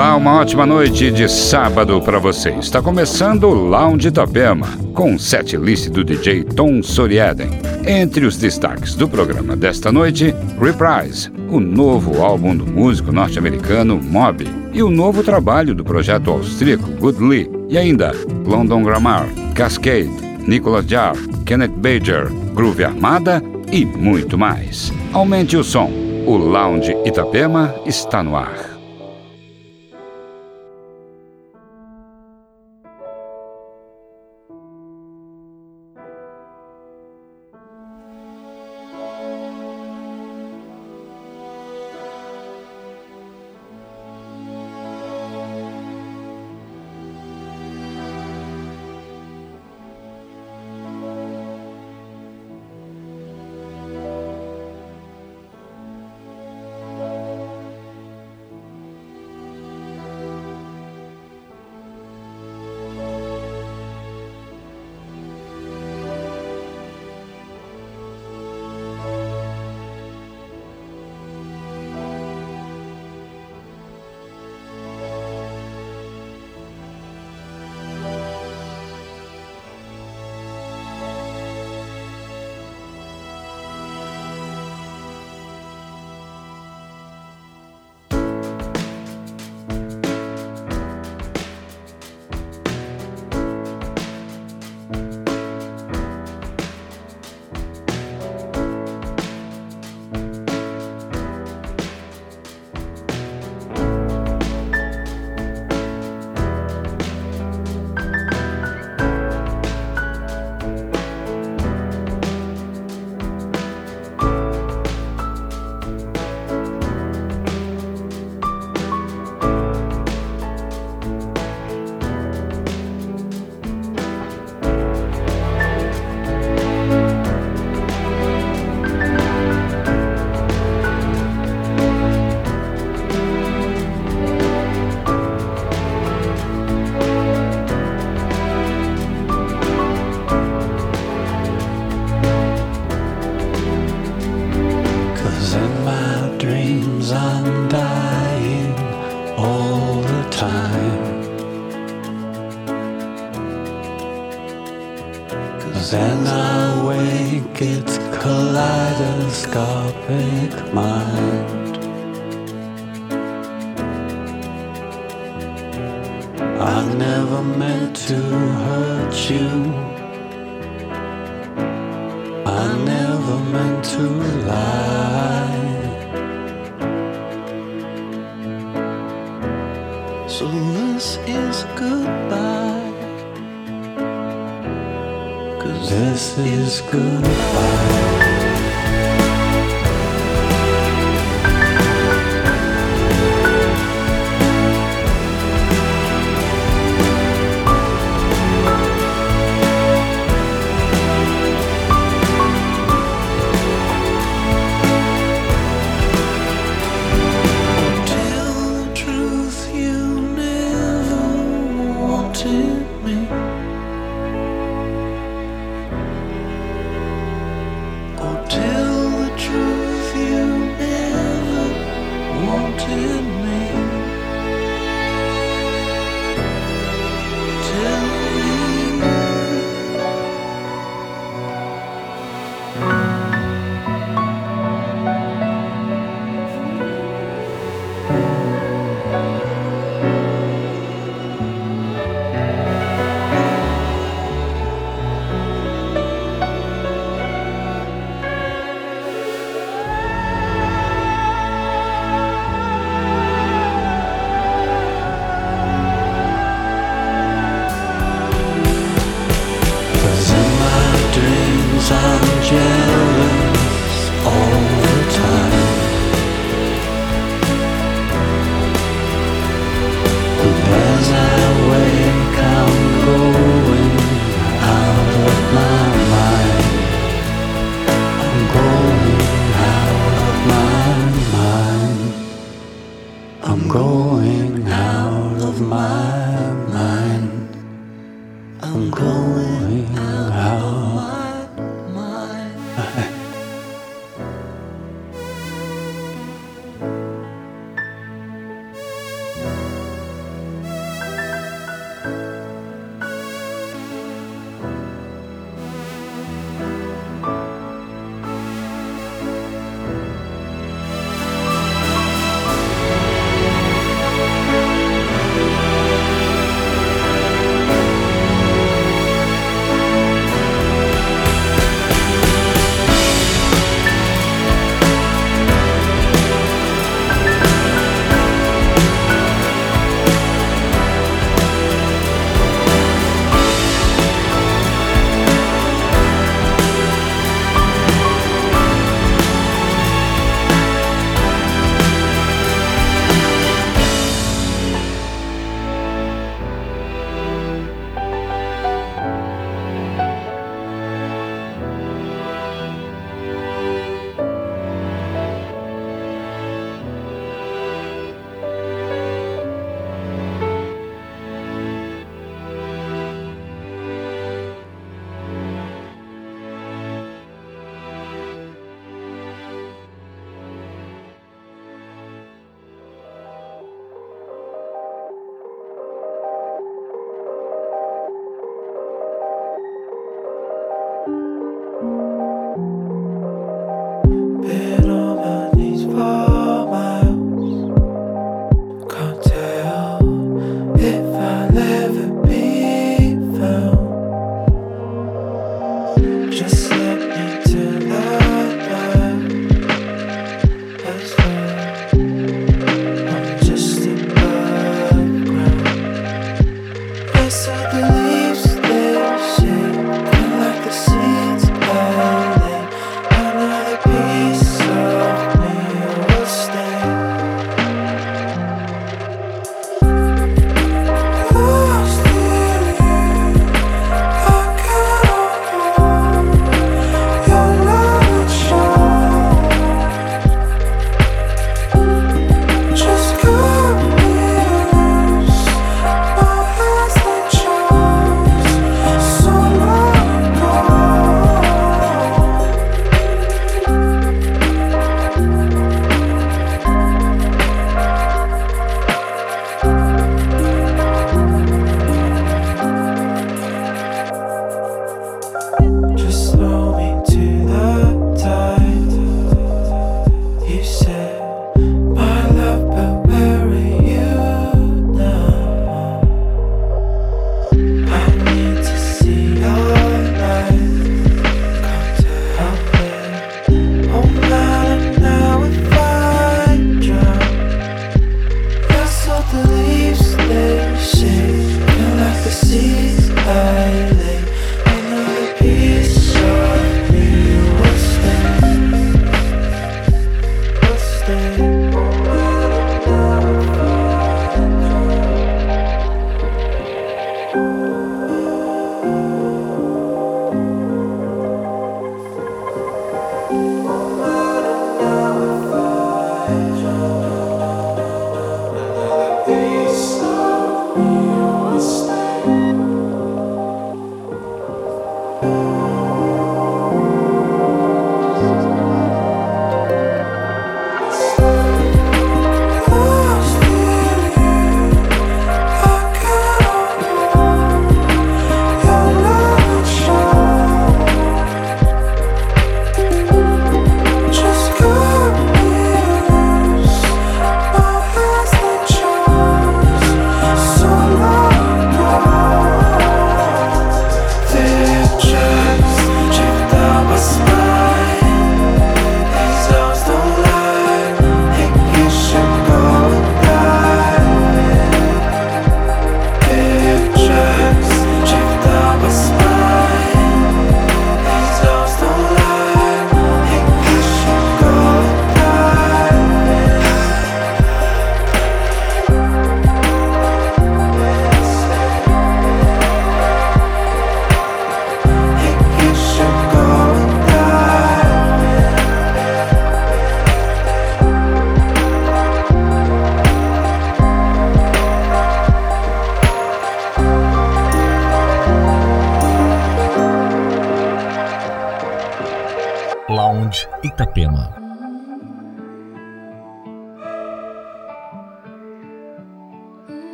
Olá, uma ótima noite de sábado para você. Está começando o Lounge Itapema, com o set list do DJ Tom Soriaden. Entre os destaques do programa desta noite, Reprise, o novo álbum do músico norte-americano Mob, e o novo trabalho do projeto austríaco Good Lee, e ainda London Grammar, Cascade, Nicholas Jarre, Kenneth Bajer, Groove Armada e muito mais. Aumente o som. O Lounge Itapema está no ar.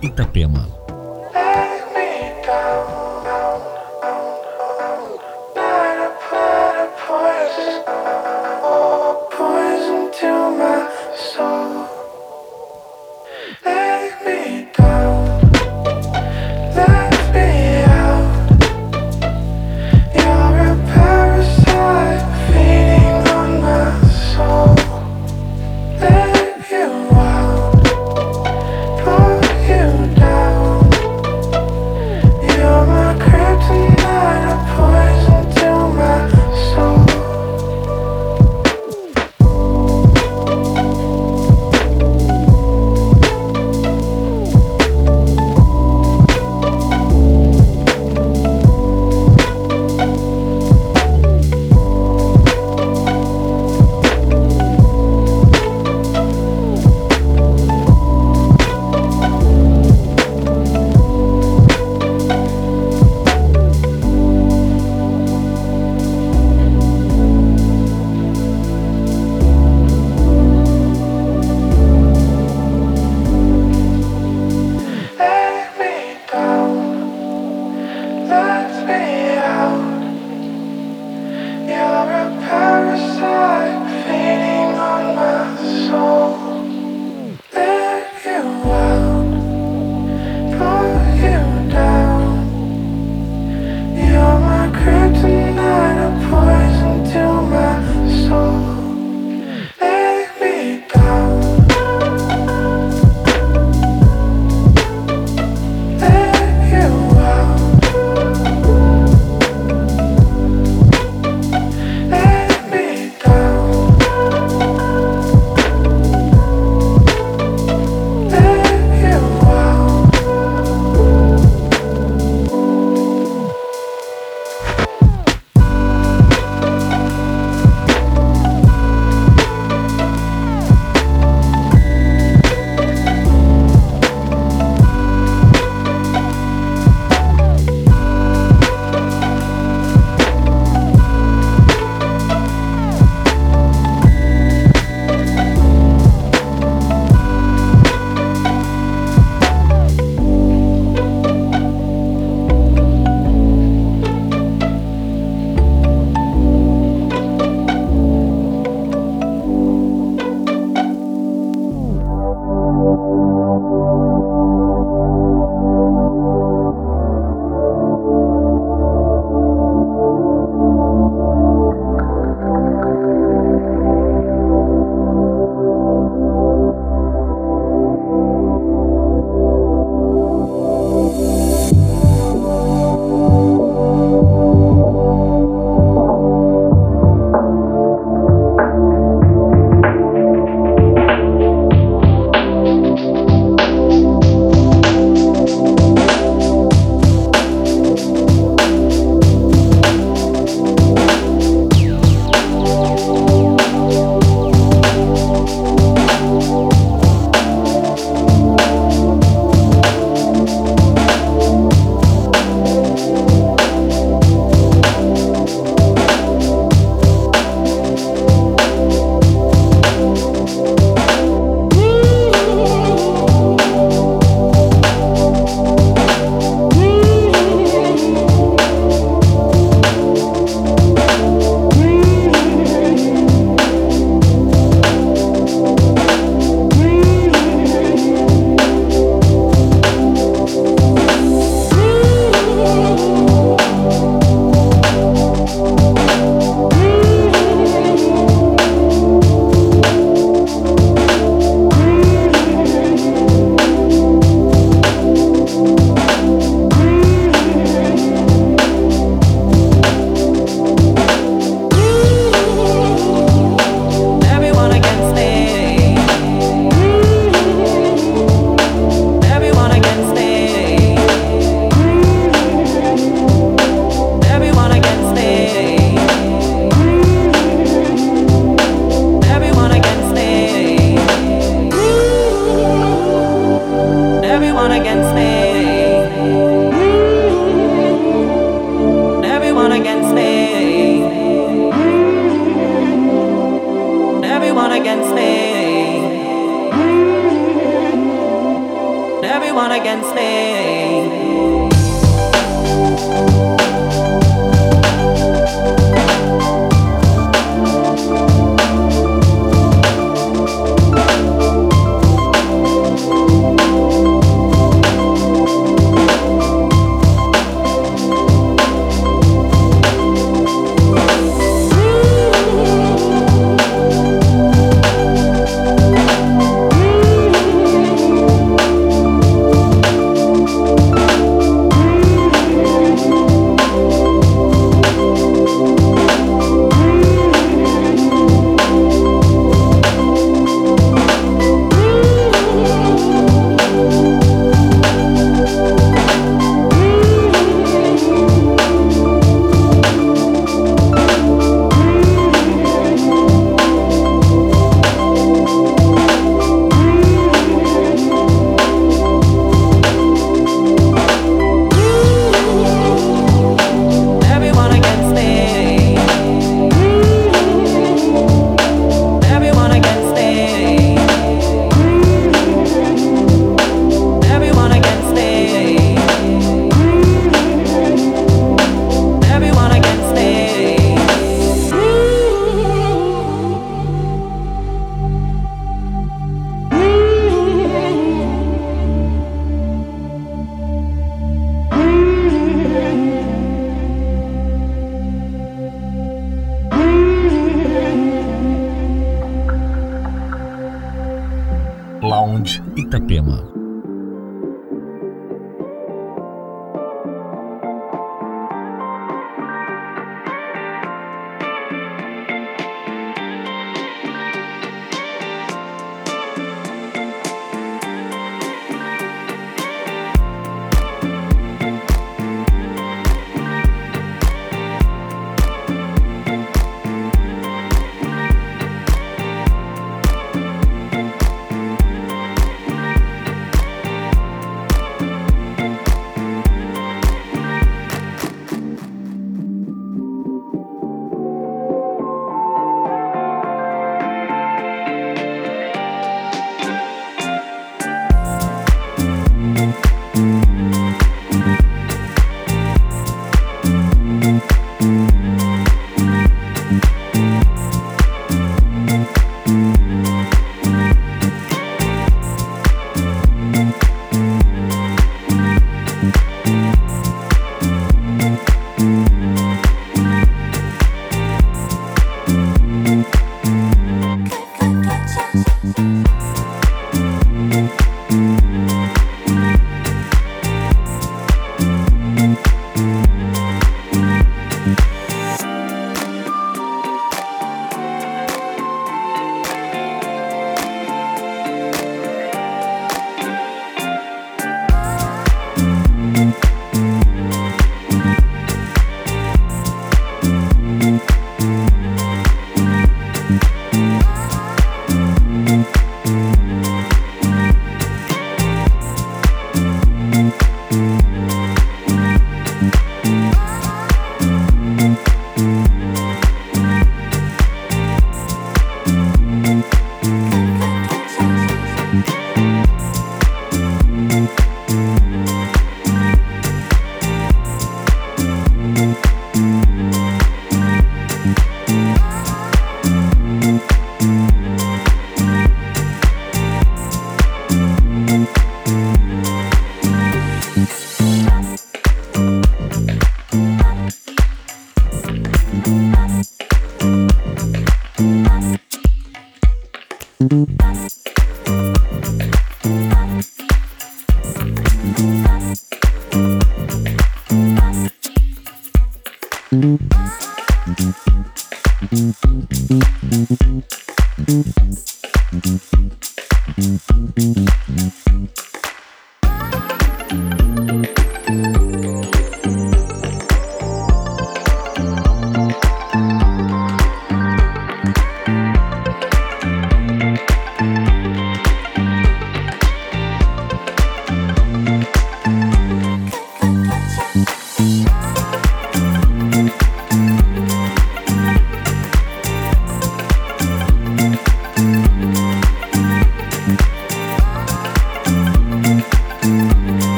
You out,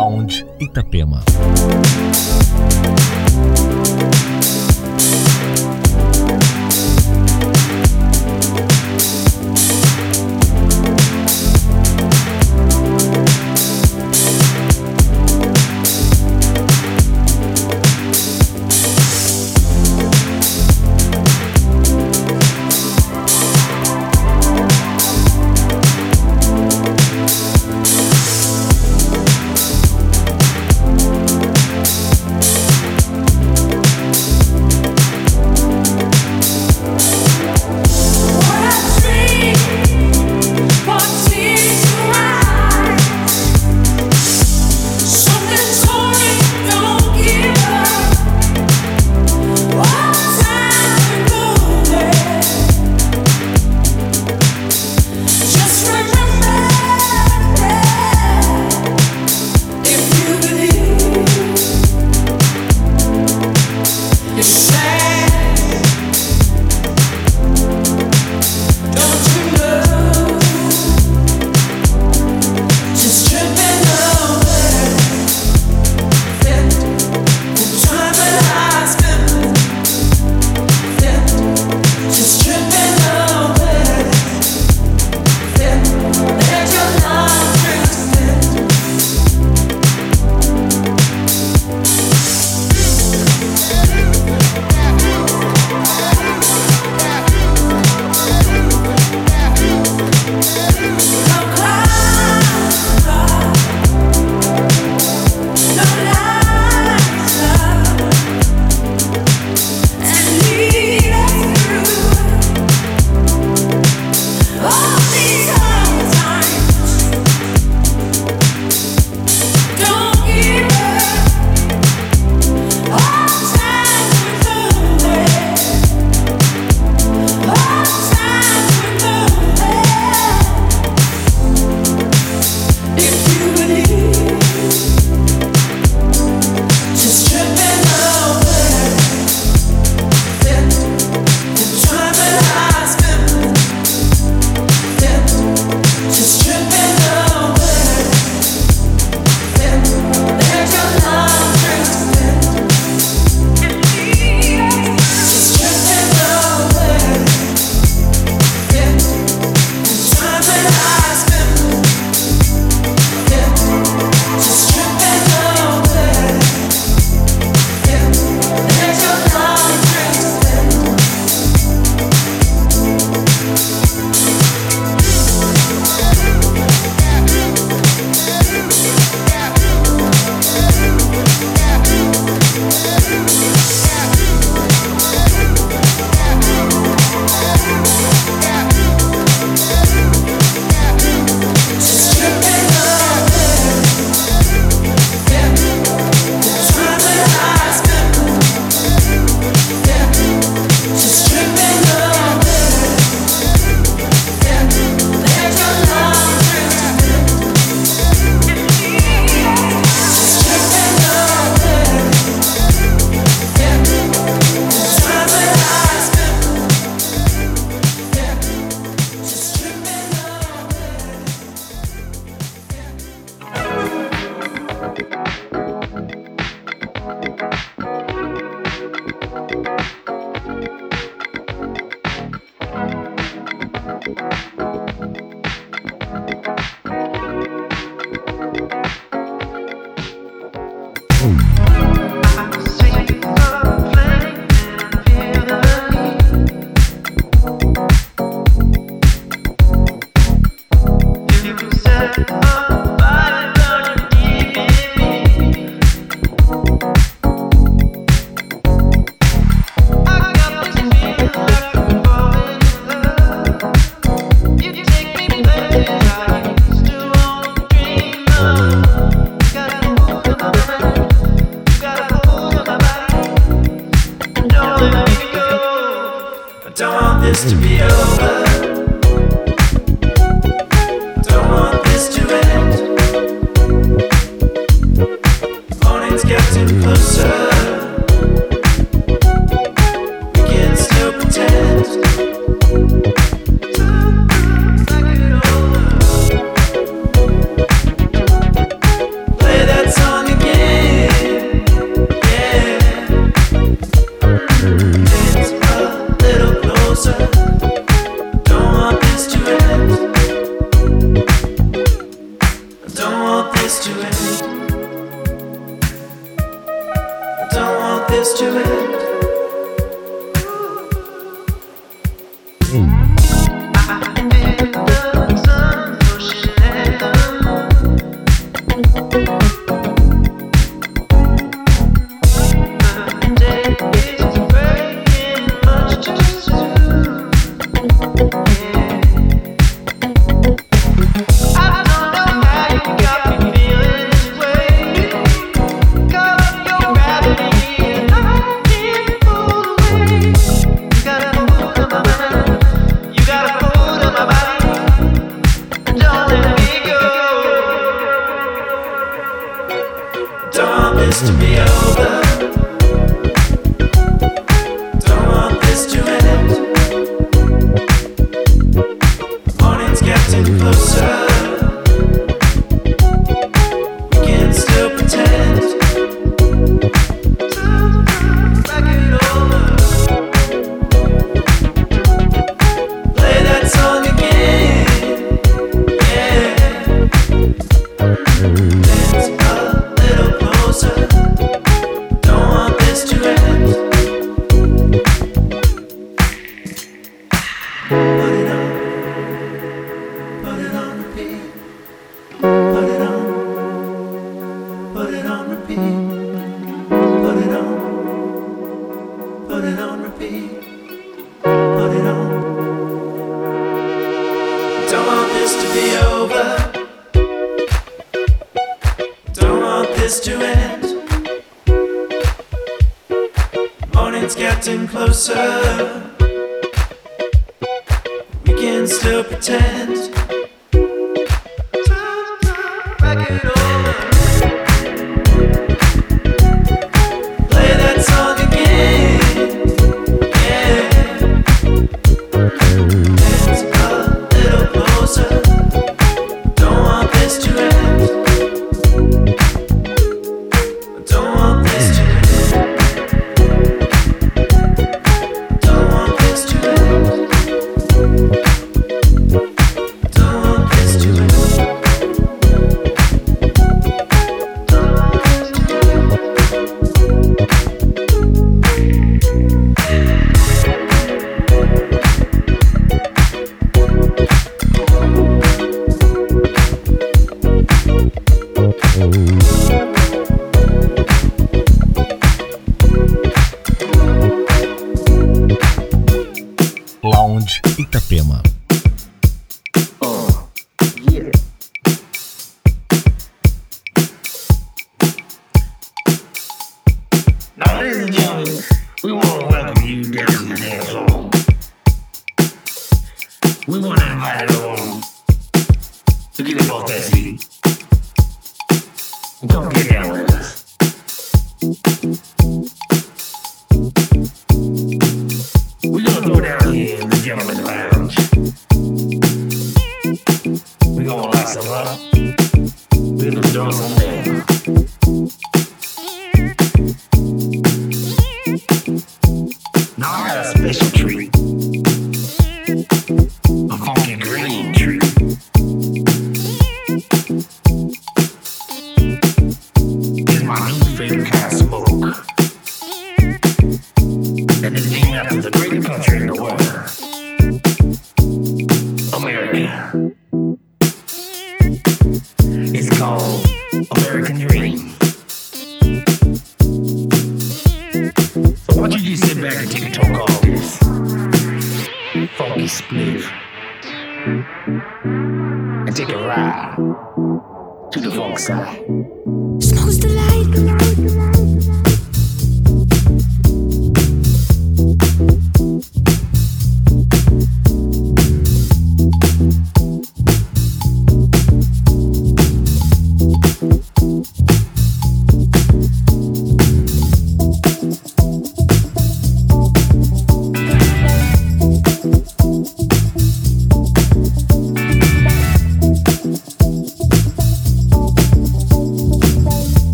Lounge Itapema.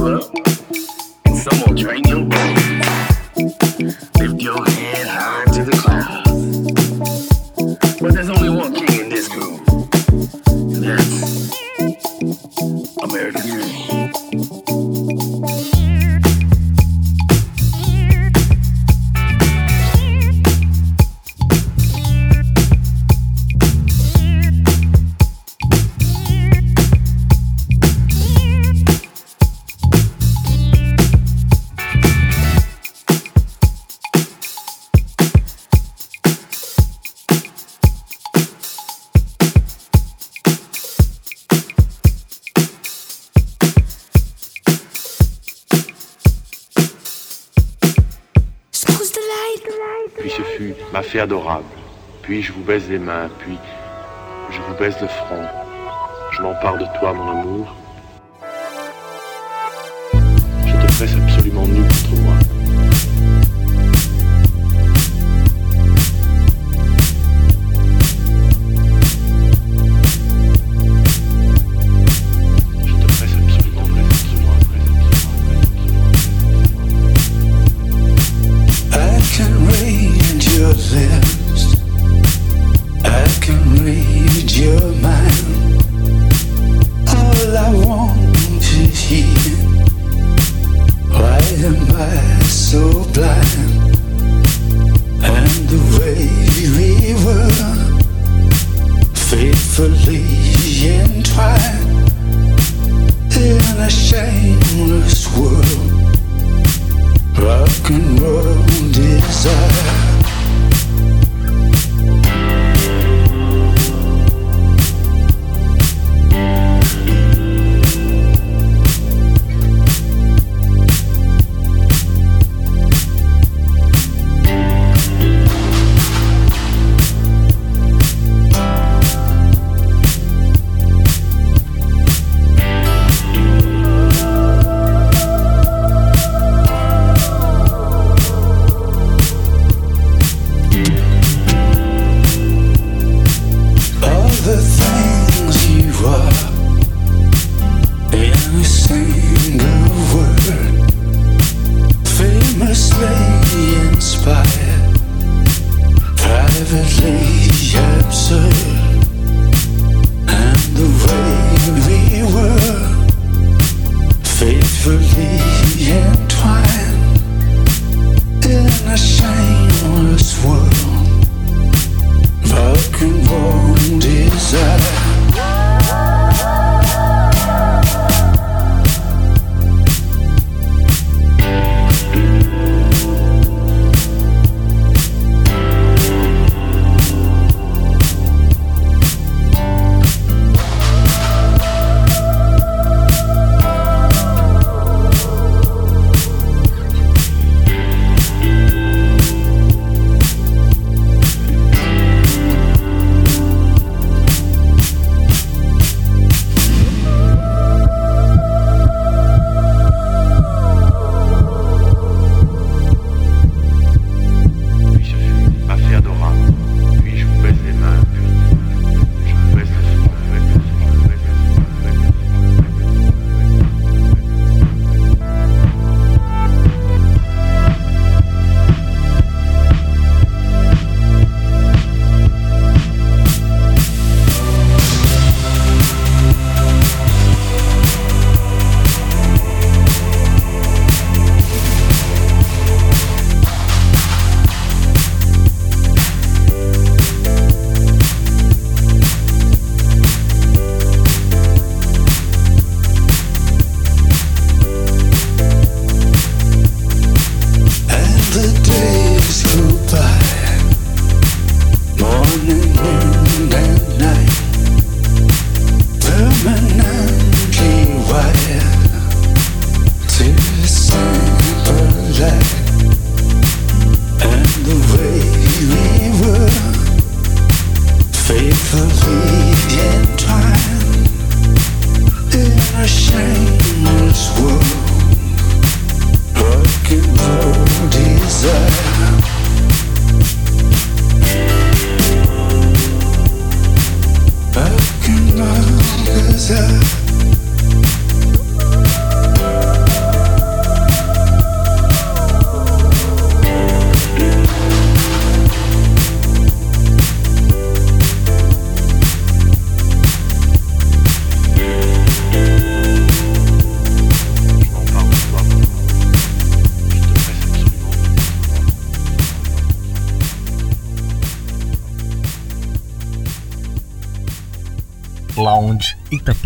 club. Someone drain your blood. Puis je vous baise les mains, puis je vous baise le front. Je m'empare de toi, mon amour. Je te presse absolument nu contre moi.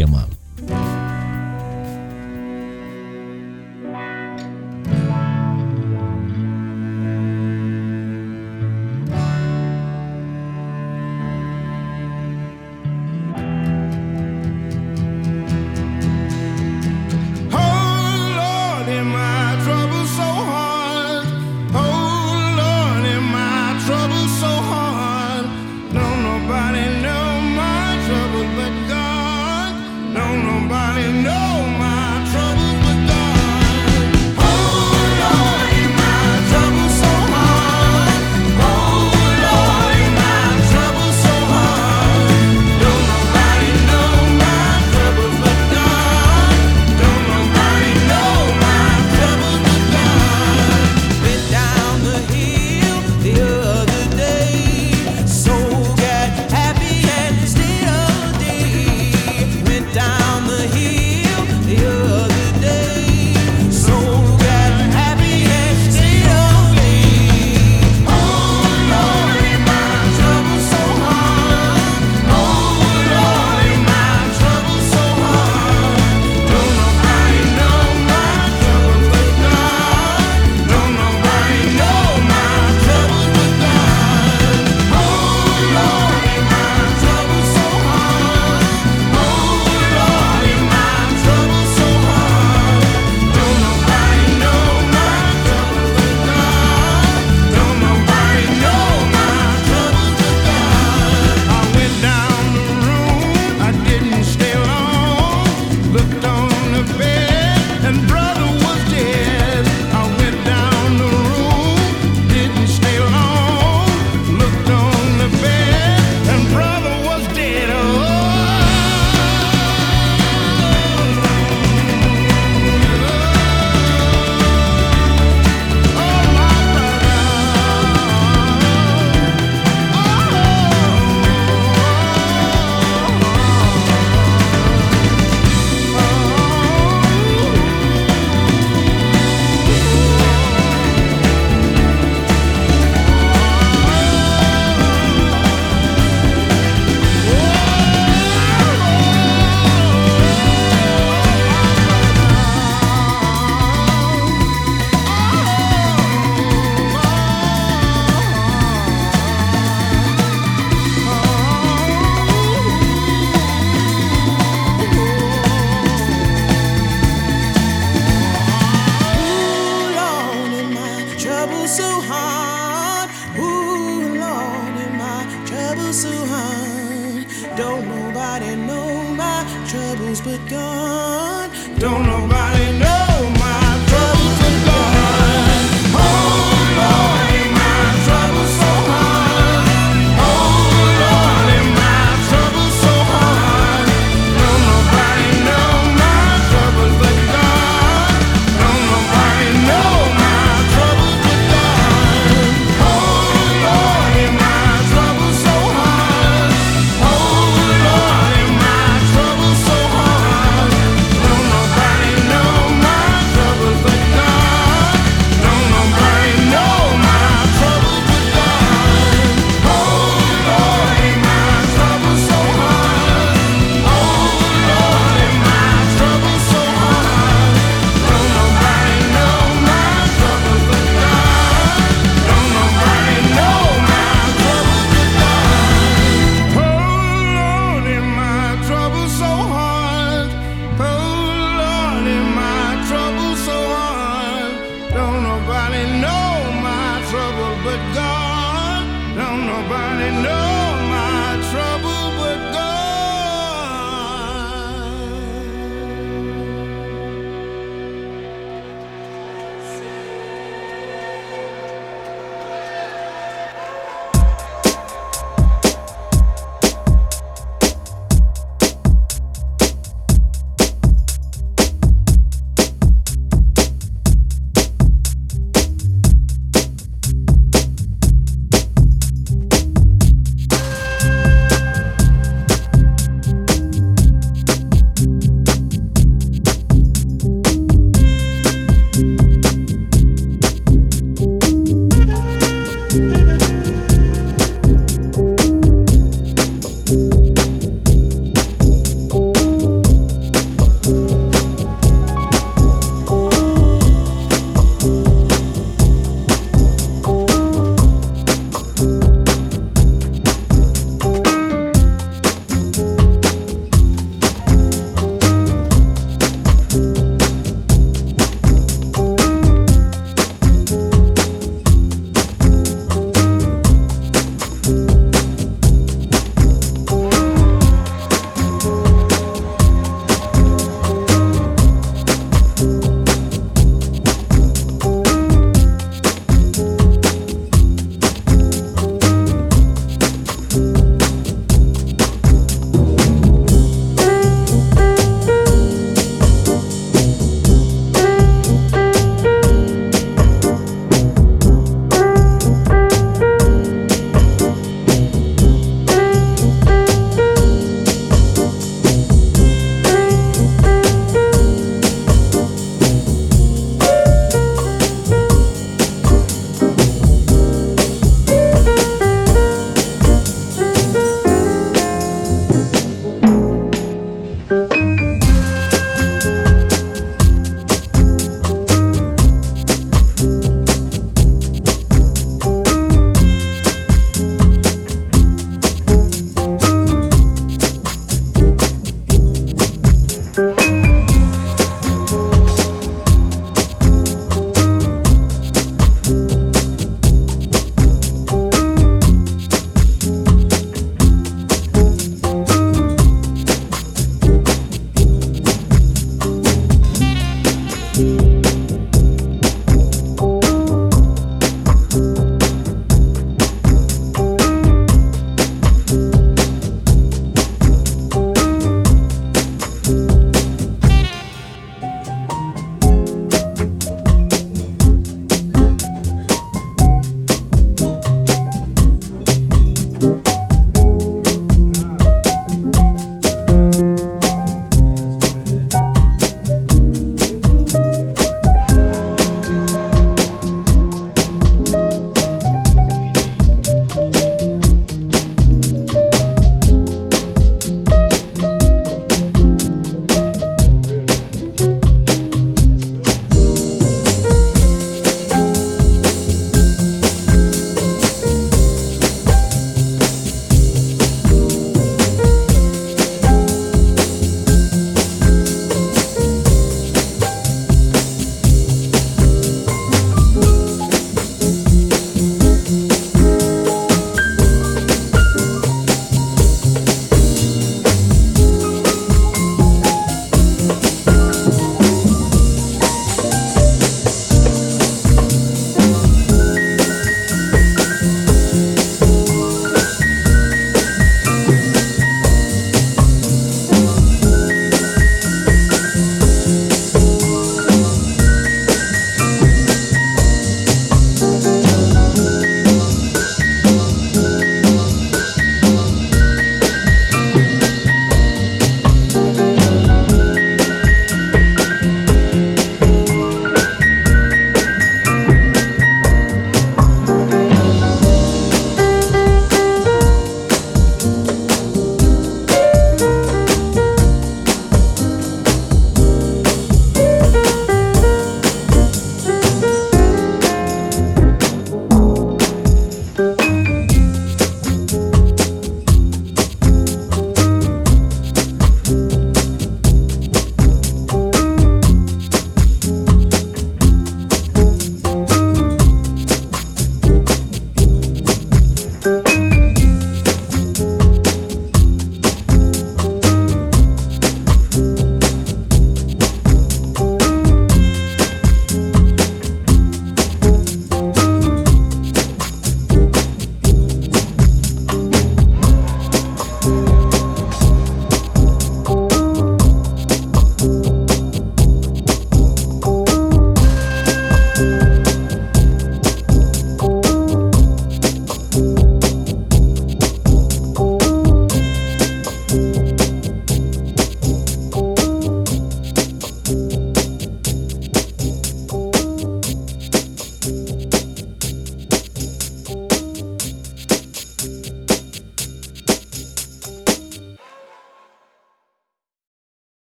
Itapema.